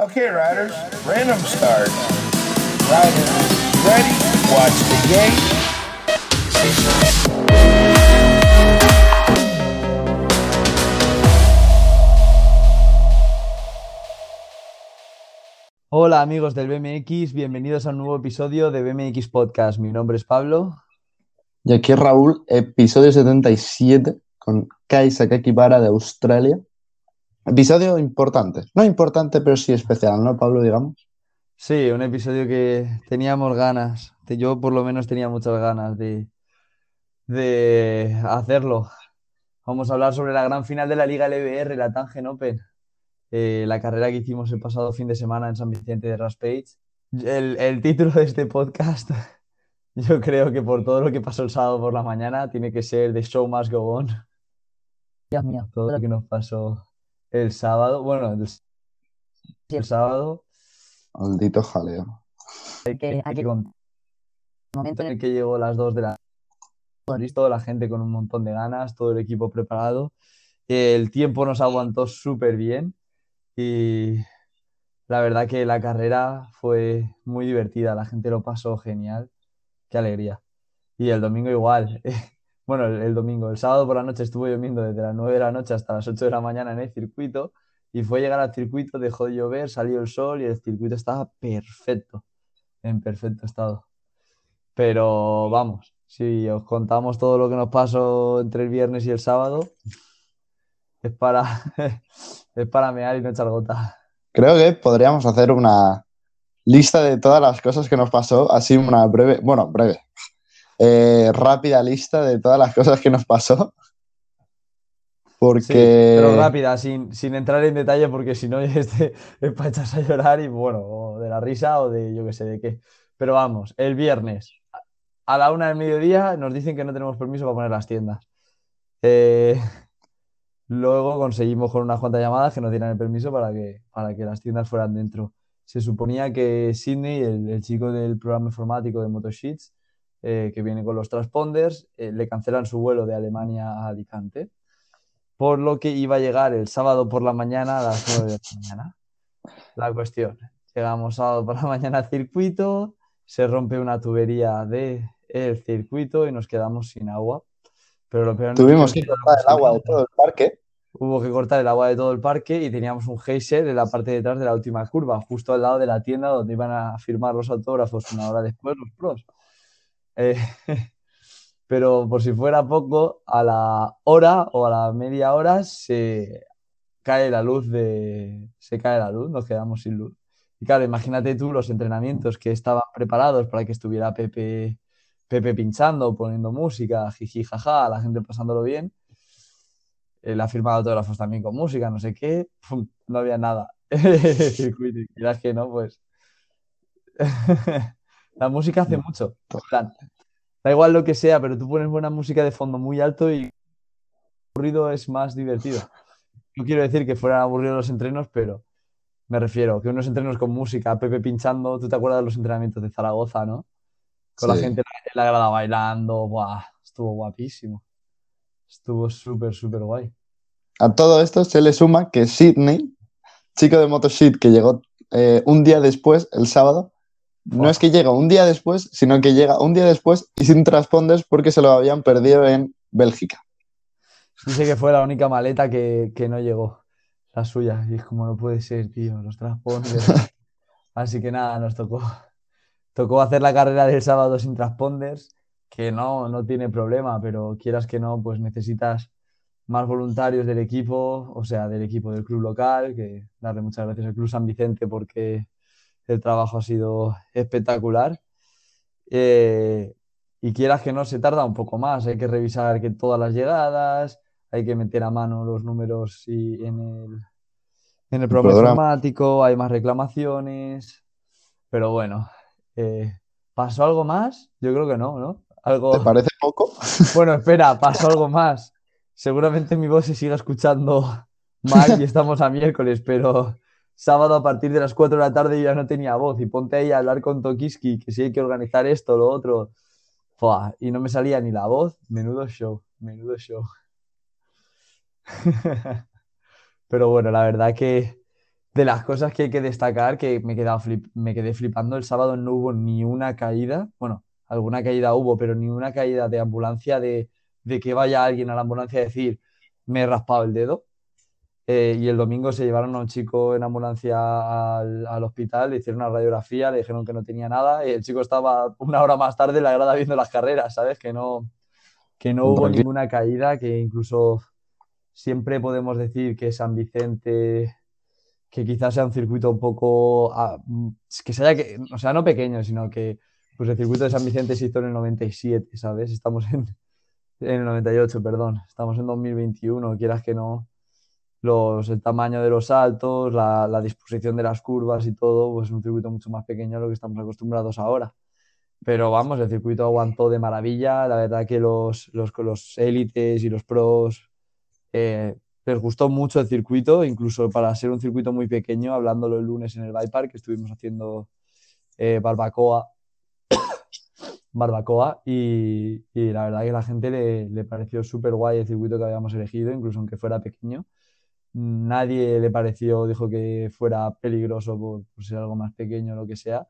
Okay, riders, random start. Riders, ready? Watch the gate. Hola amigos del BMX, bienvenidos a un nuevo episodio de BMX Podcast. Mi nombre es Pablo. Y aquí Raúl, episodio 77 con Kai Sakakibara de Australia. Episodio importante. No importante, pero sí especial, ¿no, Pablo, digamos? Sí, un episodio que teníamos ganas, que yo por lo menos tenía muchas ganas de, de hacerlo. Vamos a hablar sobre la gran final de la Liga LBR, la Tangen Open, eh, la carrera que hicimos el pasado fin de semana en San Vicente de Raspage. El, el título de este podcast, yo creo que por todo lo que pasó el sábado por la mañana, tiene que ser The Show Must Go On. Dios mío. Todo lo que nos pasó el sábado, bueno, el, el sábado, Maldito jaleo. hay que, hay Aquí- que contar momento en el el que llegó las 2 de la listo, la gente con un montón de ganas, todo el equipo preparado. El tiempo nos aguantó súper bien y la verdad que la carrera fue muy divertida, la gente lo pasó genial, qué alegría. Y el domingo igual. Bueno, el, domingo, el sábado por la noche estuvo lloviendo desde las 9 de la noche hasta las 8 de la mañana en el circuito y fue llegar al circuito, dejó de llover, salió el sol y el circuito estaba perfecto, en perfecto estado. Pero vamos, si os contamos todo lo que nos pasó entre el viernes y el sábado, es para, es para mear y no echar gota. Creo que podríamos hacer una lista de todas las cosas que nos pasó, así una breve, bueno, breve, eh, rápida lista de todas las cosas que nos pasó. Porque... Sí, pero rápida, sin, sin entrar en detalle, porque si no es, de- es para echarse a llorar y bueno, o de la risa o de yo qué sé de qué. Pero vamos, el viernes a la una del mediodía nos dicen que no tenemos permiso para poner las tiendas. Eh, luego conseguimos con unas cuantas llamadas que nos dieran el permiso para que, para que las tiendas fueran dentro. Se suponía que Sidney, el, el chico del programa informático de Motosheets, eh, que viene con los transponders, eh, le cancelan su vuelo de Alemania a Alicante por lo que iba a llegar el sábado por la mañana a las 9 de la mañana. La cuestión, llegamos sábado por la mañana al circuito, se rompe una tubería del circuito y nos quedamos sin agua. Pero lo peor Tuvimos que cortar el agua de todo el parque. Hubo que cortar el agua de todo el parque y teníamos un geyser en la parte de detrás de la última curva, justo al lado de la tienda donde iban a firmar los autógrafos una hora después los pros. Eh, pero por si fuera poco, a la hora o a la media hora se cae la luz de... se cae la luz, nos quedamos sin luz. Y claro, imagínate tú los entrenamientos que estaban preparados para que estuviera Pepe, Pepe pinchando, poniendo música, jiji, jaja, la gente pasándolo bien. La firma de autógrafos también con música, no sé qué, no había nada circuito. Y que no, pues la música hace mucho. En plan, da igual lo que sea, pero tú pones buena música de fondo muy alto y aburrido es más divertido. No quiero decir que fueran aburridos los entrenos, pero me refiero que unos entrenos con música, Pepe pinchando, ¿tú te acuerdas de los entrenamientos de Zaragoza, no? Con la gente en la grada bailando, ¡buah! Estuvo guapísimo. Estuvo súper, súper guay. A todo esto se le suma que Sidney, chico de Motosheet que llegó eh, un día después, el sábado, no es que llega un día después, sino que llega un día después y sin transponders porque se lo habían perdido en Bélgica. Dice que fue la única maleta que, que no llegó, la suya. Y es como no puede ser, tío, los transponders. Así que nada, nos tocó, tocó hacer la carrera del sábado sin transponders, que no, no tiene problema, pero quieras que no, pues necesitas más voluntarios del equipo, o sea, del equipo del club local, que darle muchas gracias al Club San Vicente porque el trabajo ha sido espectacular. Eh, y quieras que no, se tarda un poco más. Hay que revisar que todas las llegadas, hay que meter a mano los números y en el, en el programa programa. informático, hay más reclamaciones. Pero bueno, eh, ¿pasó algo más? Yo creo que no, ¿no? Algo... ¿Te parece poco? Bueno, espera, pasó algo más. Seguramente mi voz se siga escuchando mal y estamos a miércoles, pero sábado a partir de las 4 de la tarde ya no tenía voz y ponte ahí a hablar con Tokiski, que sí hay que organizar esto, lo otro. Y no me salía ni la voz. Menudo show, menudo show. Pero bueno, la verdad que de las cosas que hay que destacar, que me, flip- me quedé flipando, el sábado no hubo ni una caída, bueno, alguna caída hubo, pero ni una caída de ambulancia de, de que vaya alguien a la ambulancia a decir, me he raspado el dedo. Eh, y el domingo se llevaron a un chico en ambulancia al, al hospital, le hicieron una radiografía, le dijeron que no tenía nada y el chico estaba una hora más tarde en la grada viendo las carreras, ¿sabes? Que no, que no hubo ninguna caída, que incluso siempre podemos decir que San Vicente, que quizás sea un circuito un poco, ah, mm, que se haya, que, o sea, no pequeño, sino que pues el circuito de San Vicente se hizo en el 97, ¿sabes? Estamos en, en el 98, perdón, estamos en 2021, quieras que no, los, el tamaño de los saltos, la, la disposición de las curvas y todo, pues es un circuito mucho más pequeño a lo que estamos acostumbrados ahora. Pero vamos, el circuito aguantó de maravilla. La verdad que los, los, los élites y los pros eh, les gustó mucho el circuito, incluso para ser un circuito muy pequeño, hablándolo el lunes en el Bike Park, que estuvimos haciendo eh, barbacoa, barbacoa y, y la verdad que la gente le, le pareció súper guay el circuito que habíamos elegido, incluso aunque fuera pequeño. Nadie le pareció, dijo que fuera peligroso por, por ser algo más pequeño o lo que sea.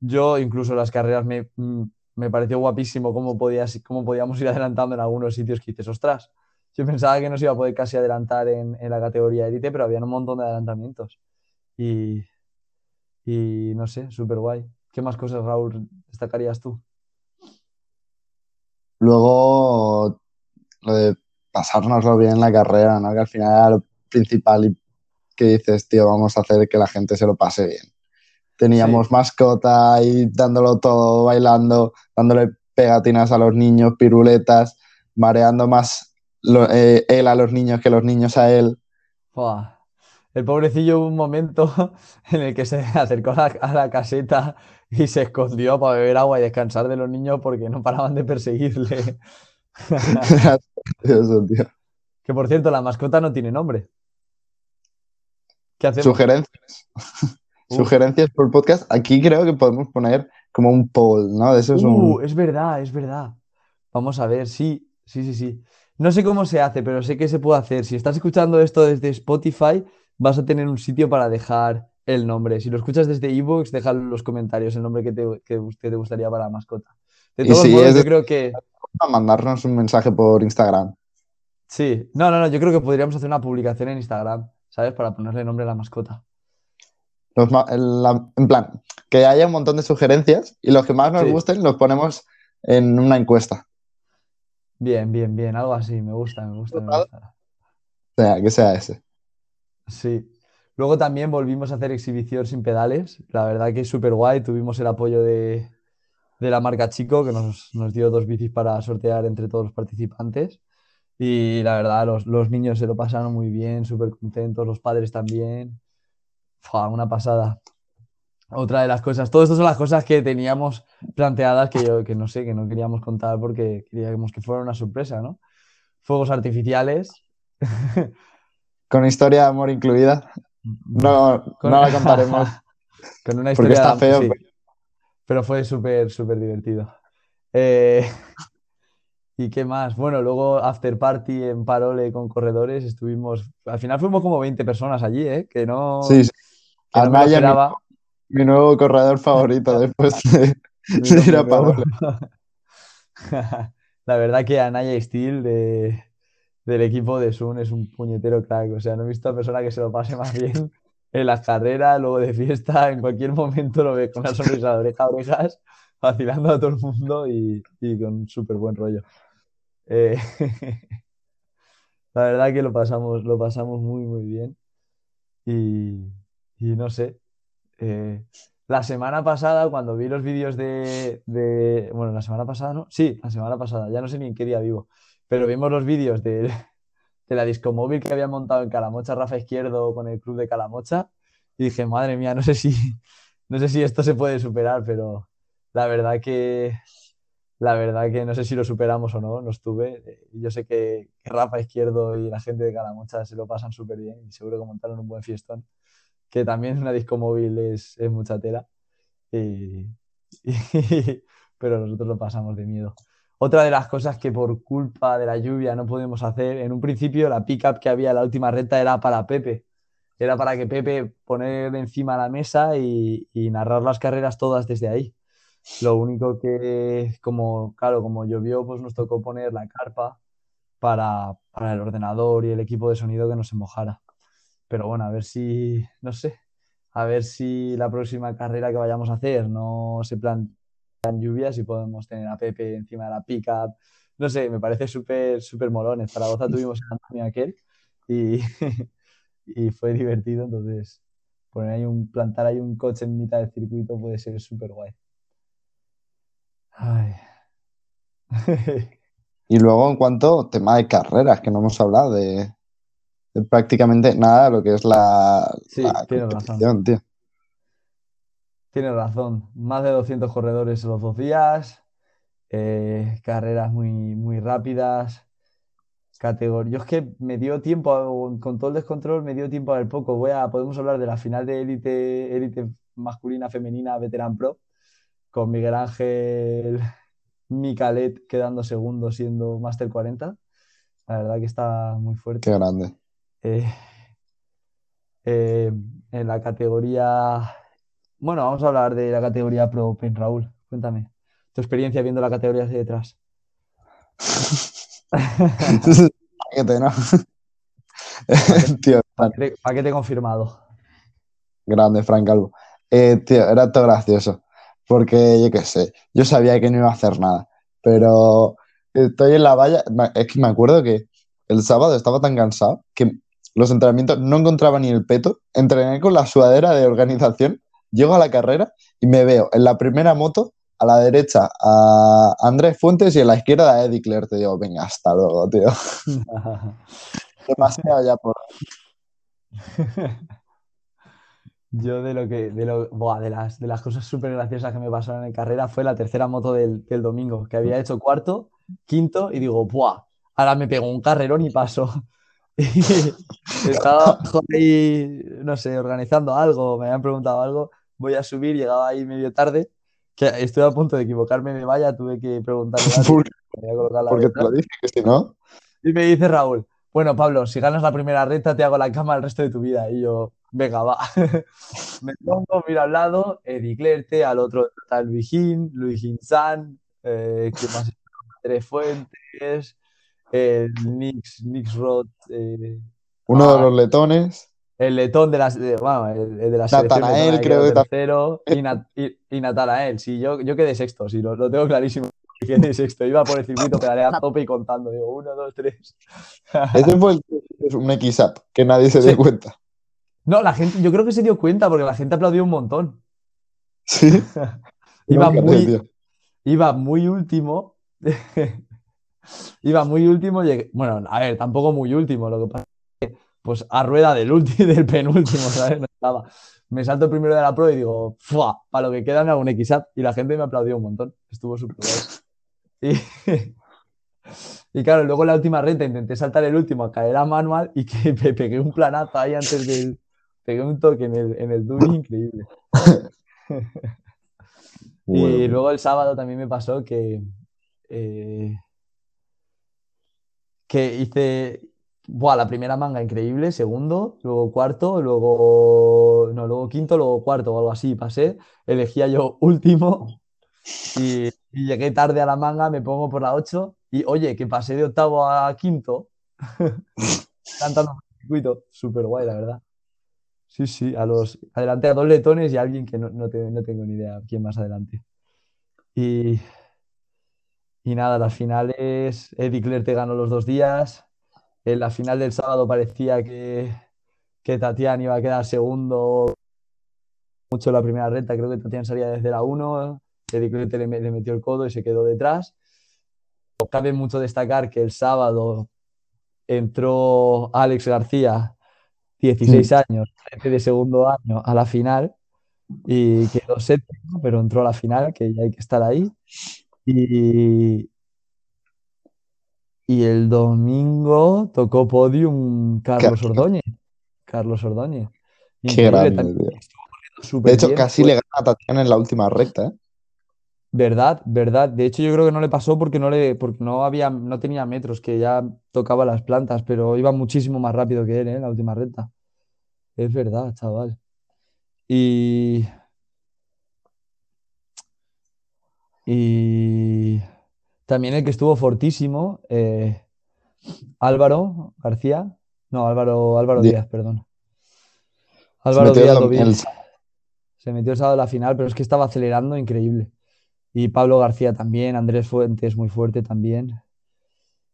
Yo, incluso las carreras, me, mm, me pareció guapísimo cómo, podías, cómo podíamos ir adelantando en algunos sitios que dices, ostras, yo pensaba que no se iba a poder casi adelantar en, la categoría élite, pero había un montón de adelantamientos. Y, y no sé, súper guay. ¿Qué más cosas, Raúl, destacarías tú? Luego, lo de pasárnoslo bien en la carrera, ¿no? Que al final principal y que dices, tío, vamos a hacer que la gente se lo pase bien. Teníamos mascota y dándolo todo, bailando, dándole pegatinas a los niños, piruletas, mareando más lo- eh, él a los niños que los niños a él. Buah. El pobrecillo hubo un momento en el que se acercó a la, a la caseta y se escondió para beber agua y descansar de los niños porque no paraban de perseguirle. Eso, tío. Que por cierto, la mascota no tiene nombre. ¿Qué hacemos? Sugerencias. Sugerencias por podcast. Aquí creo que podemos poner como un poll, ¿no? Eso es Uh, un... es verdad, es verdad. Vamos a ver, sí, sí, sí, sí. No sé cómo se hace, pero sé que se puede hacer. Si estás escuchando esto desde Spotify, vas a tener un sitio para dejar el nombre. Si lo escuchas desde iVoox, déjalo en los comentarios el nombre que te, que, que te gustaría para la mascota. De todos si modos, yo creo que a mandarnos un mensaje por Instagram. sí. No, no, no, yo creo que podríamos hacer una publicación en Instagram, ¿sabes? Para ponerle nombre a la mascota. Los ma- en, la- en plan, que haya un montón de sugerencias y los que más nos Sí. gusten los ponemos en una encuesta. Bien, bien, bien, algo así, me gusta, me gusta, me gusta. O sea, que sea ese. Sí. Luego también volvimos a hacer exhibición sin pedales. La verdad que es súper guay. Tuvimos el apoyo de, de la marca Chico, que nos, nos dio dos bicis para sortear entre todos los participantes. Y la verdad, los, los niños se lo pasaron muy bien, súper contentos, los padres también. Fua, una pasada. Otra de las cosas, todo esto son las cosas que teníamos planteadas que yo, que no sé, que no queríamos contar porque queríamos que fuera una sorpresa, ¿no? Fuegos artificiales. Con historia de amor incluida. No, Con- no la contaremos. Con una Porque historia está de- feo, sí, pero fue súper, súper divertido. Eh, ¿y qué más? Bueno, luego after party en Parole con corredores, estuvimos, al final fuimos como 20 personas allí, ¿eh? Que no, Sí, sí. que no me lo mi- nuevo corredor favorito después de, ir a. Pablo. La verdad que Anaya Steel de, del equipo de Sun es un puñetero crack. O sea, no he visto a persona que se lo pase más bien en las carreras, luego de fiesta, en cualquier momento lo ve con una sonrisa de oreja a orejas, vacilando a todo el mundo y, y con súper buen rollo. Eh, la verdad que lo pasamos, lo pasamos muy, muy bien. Y, y no sé. eh, la semana pasada, cuando vi los vídeos de, Bueno, la semana pasada, ¿no? Sí, la semana pasada, ya no sé ni en qué día vivo. Pero vimos los vídeos de, de la discomóvil que había montado en Calamocha Rafa Izquierdo con el club de Calamocha. Y dije, madre mía, no sé si, no sé si esto se puede superar, pero la verdad que. La verdad que no sé si lo superamos o no, no estuve. Eh, Yo sé que, que Rafa Izquierdo y la gente de Calamocha se lo pasan súper bien y seguro que montaron un buen fiestón. Que también una discomóvil es, es mucha tela. Y- y- pero nosotros lo pasamos de miedo. Otra de las cosas que por culpa de la lluvia no podemos hacer, en un principio la pickup que había en la última recta era para Pepe. era para que Pepe poner encima la mesa y narrar las carreras todas desde ahí. Lo único que, como, claro, como llovió, pues nos tocó poner la carpa para, para el ordenador y el equipo de sonido que no se mojara. Pero bueno, a ver si, no sé, a ver si la próxima carrera que vayamos a hacer no se plantean lluvias y podemos tener a Pepe encima de la pickup. No sé, me parece súper, súper molón. En Zaragoza tuvimos a Antonio aquel y, y fue divertido, entonces poner ahí un, plantar ahí un coche en mitad del circuito puede ser súper guay. Ay. Y luego, en cuanto a tema de carreras, que no hemos hablado de, de prácticamente nada de lo que es la, Sí, la razón. tío. Tienes razón. Más de 200 corredores en los dos días, eh, carreras muy, muy rápidas, categoría. Yo es que me dio tiempo, a- con todo el descontrol, me dio tiempo a ver poco. Voy a, podemos hablar de la final de élite, élite masculina, femenina, Veteran Pro, con Miguel Ángel Micalet quedando segundo siendo Master 40. La verdad que está muy fuerte. Qué grande. Eh, eh, en la categoría. Bueno, vamos a hablar de la categoría Pro Open, Raúl. Cuéntame tu experiencia viendo la categoría hacia detrás. Paquete, ¿no? Tío, Paquete, paquete confirmado. grande, Frank Calvo. Eh, tío, era todo gracioso. Porque yo qué sé, yo sabía que no iba a hacer nada. Pero estoy en la valla. Es que me acuerdo que el sábado estaba tan cansado que los entrenamientos no encontraba ni el peto. Entrené con la sudadera de organización. Llego a la carrera y me veo en la primera moto, a la derecha a Andrés Fuentes y a la izquierda a Eddie Claire. Te digo, venga, hasta luego, tío. Demasiado ya por. Yo de lo que, de lo, buah, de las, de las cosas súper graciosas que me pasaron en carrera fue la tercera moto del, del domingo, que había hecho cuarto, quinto, y digo, ¡buah! Ahora me pego un carrerón y paso. Estaba ahí, no sé, organizando algo, me habían preguntado algo, voy a subir, llegaba ahí medio tarde, que estoy a punto de equivocarme de valla, tuve que preguntarle a alguien, Porque, te lo dije, que si no. Y me dice Raúl, bueno, Pablo, si ganas la primera recta te hago la cama el resto de tu vida. Y yo, venga, va. Me pongo, miro al lado, Eddie Clerte, al otro está Luigín, Luigín San, eh, ¿quién más? Tres Fuentes, el Nix, Nix Roth, eh, Uno de Ah. los letones. el letón de las, de, bueno, el, el de la selección Natanael, creo que tercero, y, Nat- y, y Natanael, sí, yo, yo quedé sexto, sí, lo, lo tengo clarísimo. Que Quedé sexto, iba por el circuito, pedaleé a tope y contando, digo, uno, dos, tres. Ese fue el, es un XAP, que nadie se dio Sí. cuenta. No, la gente, yo creo que se dio cuenta porque la gente aplaudió un montón. Sí. Iba muy, tío. iba muy último. Iba muy último. llegué- Bueno, a ver, tampoco muy último. Lo que pasa es que, pues a rueda del último del penúltimo, ¿sabes? No estaba. Me salto el primero de la pro y digo, ¡fua! Para lo que queda me hago un XAP. Y la gente me aplaudió un montón. Estuvo súper. Y, y claro, luego en la última recta intenté saltar el último a caer a manual y que me pegué un planazo ahí antes del. Pegué un toque en el, en el duty increíble. Y Bueno, luego el sábado también me pasó que, eh, que hice buah, la primera manga increíble, segundo, luego cuarto, luego, no, luego quinto, luego cuarto o algo así, pasé, elegía yo último y, llegué tarde a la manga, me pongo por la 8 y oye, que pasé de octavo a quinto cantando el circuito, súper guay, la verdad. Sí, sí, a los, adelante a dos letones y a alguien que no, no te- no tengo ni idea quién más adelante. Y, y nada, las finales, Eddie Claire te ganó los dos días. En la final del sábado parecía que, que Tatiana iba a quedar segundo mucho la primera recta. Creo que Tatiana salía desde la 1. Eddie Claire te le, me- le metió el codo y se quedó detrás. Cabe mucho destacar que el sábado entró Alex García, 16 años, de segundo año, a la final y quedó séptimo, pero entró a la final, que ya hay que estar ahí. Y, y el domingo tocó podium Carlos Qué- Ordóñez. Carlos Ordóñez. Qué Increíble, grande, corriendo súper De hecho, bien, casi le gana a Tatiana en la última recta, ¿eh? Verdad, verdad. De hecho, yo creo que no le pasó porque no le, porque no había, no tenía metros, que ya tocaba las plantas, pero iba muchísimo más rápido que él, ¿eh? en la última recta. Es verdad, chaval. Y. Y. También el que estuvo fortísimo, eh, Álvaro García. No, Álvaro, Álvaro Díaz, perdón. Álvaro Díaz el- Se metió el sábado a la final, pero es que estaba acelerando increíble. Y Pablo García también, Andrés Fuentes muy fuerte también.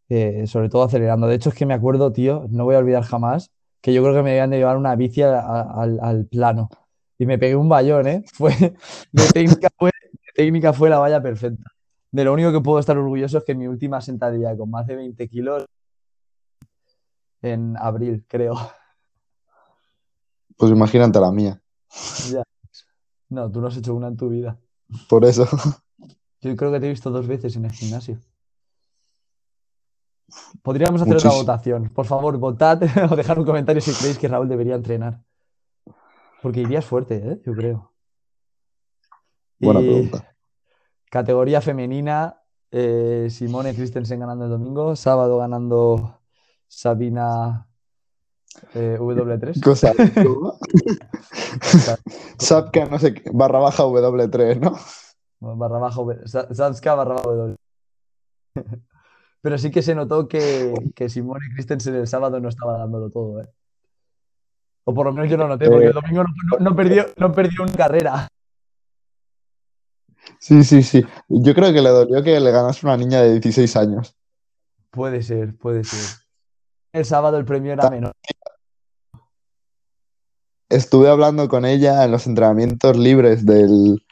Eh, sobre todo acelerando. De hecho, es que me acuerdo, tío, no voy a olvidar jamás, que yo creo que me habían de llevar una bici a- a- al, al plano. Y me pegué un bayón, ¿eh? Fue, de técnica fue, de técnica fue la valla perfecta. De lo único que puedo estar orgulloso es que mi última sentadilla con más de 20 kilos en abril, creo. Pues imagínate la mía. Ya. No, tú no has hecho una en tu vida. Por eso. Yo creo que te he visto dos veces en el gimnasio. Podríamos hacer otra votación. Por favor, votad o dejad un comentario si creéis que Raúl debería entrenar. Porque irías fuerte, ¿eh? Yo creo. Buena Y pregunta. categoría femenina, eh, Simone Christensen ganando el domingo, sábado ganando Sabina eh, W3. Cosa. Sapka, no sé qué, barra baja W3, ¿no? Barra Sa- Satska barra baja W. Pero sí que se notó que, que Simone Christensen el sábado no estaba dándolo todo, ¿eh? O por lo menos yo lo noté, porque el domingo no, no- no perdió, no perdió una carrera. Sí, sí, sí. Yo creo que le dolió que le ganase una niña de 16 años. Puede ser, puede ser. El sábado el premio era menor. Estuve hablando con ella en los entrenamientos libres del,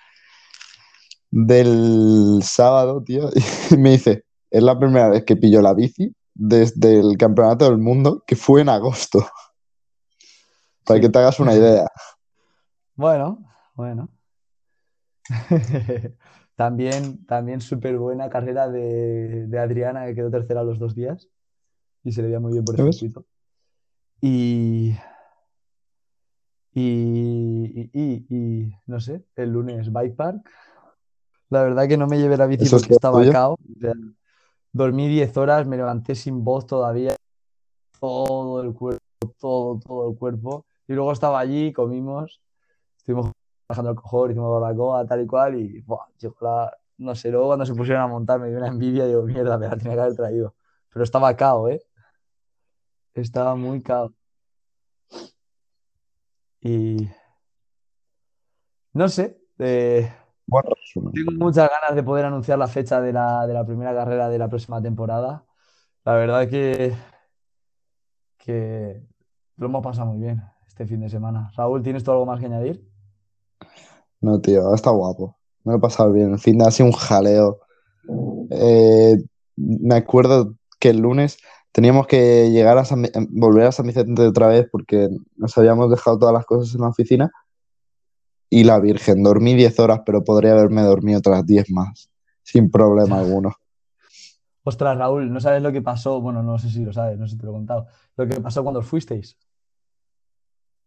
del sábado, tío, y me dice, es la primera vez que pillo la bici desde el Campeonato del Mundo, que fue en agosto. Para que te hagas una idea. Bueno, bueno. También, también súper buena carrera de, de Adriana, que quedó tercera los dos días y se le veía muy bien por el circuito. Y, y, y, y- y, no sé, el lunes Bike Park. La verdad que no me llevé la bici ¿Eso es porque estaba tuyo? cao. O sea, dormí 10 horas, me levanté sin voz todavía, todo el cuerpo, todo, todo el cuerpo. Y luego estaba allí, comimos, estuvimos bajando el cojón, hicimos barbacoa, tal y cual, y buah, llegó la- no sé, luego cuando se pusieron a montar me dio una envidia, digo, mierda, me la tenía que haber traído. Pero estaba cao, ¿eh? Estaba muy cao. Y no sé, eh, Buen resumen. tengo muchas ganas de poder anunciar la fecha de la, de la primera carrera de la próxima temporada. La verdad que, que lo hemos pasado muy bien este fin de semana. Raúl, ¿tienes tú algo más que añadir? No, tío, está guapo. Me lo he pasado bien. El fin de ha sido un jaleo. Eh, me acuerdo que el lunes teníamos que llegar a San, volver a San Vicente otra vez porque nos habíamos dejado todas las cosas en la oficina. Y la Virgen, dormí 10 horas, pero podría haberme dormido otras 10 más, sin problema alguno. Ostras, Raúl, ¿no sabes lo que pasó? Bueno, no sé si lo sabes, no sé si te lo he contado. Lo que pasó cuando os fuisteis.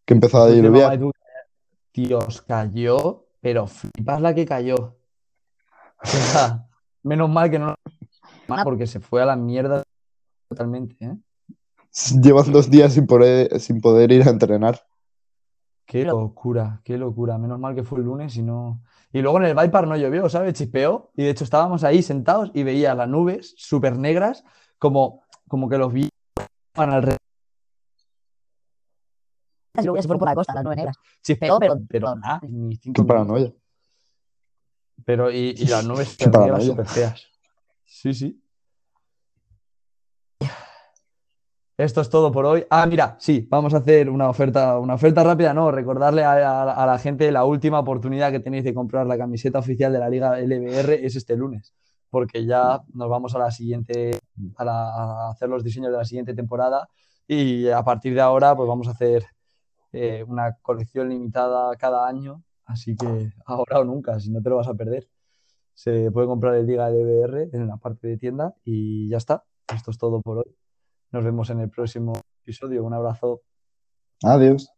Que empezó a diluviar. Dios, cayó, pero flipas la que cayó. O sea, menos mal que no porque se fue a la mierda totalmente, ¿eh? Llevan dos días sin poder, sin poder ir a entrenar. Qué locura, qué locura. Menos mal que fue el lunes y no. Y luego en el Park no llovió, ¿sabes? Chispeó. Y de hecho estábamos ahí sentados y veía las nubes súper negras, como, como que los vi alrededor. Y luego ya se fueron por la costa, las nubes negras. Chispeó, pero, pero- pero nada, ni cinco Qué minutos. paranoia. Pero y, y las nubes Qué negras paranoia. súper feas. Sí, sí. Esto es todo por hoy. Ah, mira, sí, vamos a hacer una oferta, una oferta rápida, no, recordarle a, la gente la última oportunidad que tenéis de comprar la camiseta oficial de la Liga LBR es este lunes, porque ya nos vamos a la siguiente, a, la- a hacer los diseños de la siguiente temporada y a partir de ahora pues vamos a hacer eh, una colección limitada cada año, así que ahora o nunca, si no te lo vas a perder. Se puede comprar el Liga LBR en la parte de tienda y ya está. Esto es todo por hoy. Nos vemos en el próximo episodio. Un abrazo. Adiós.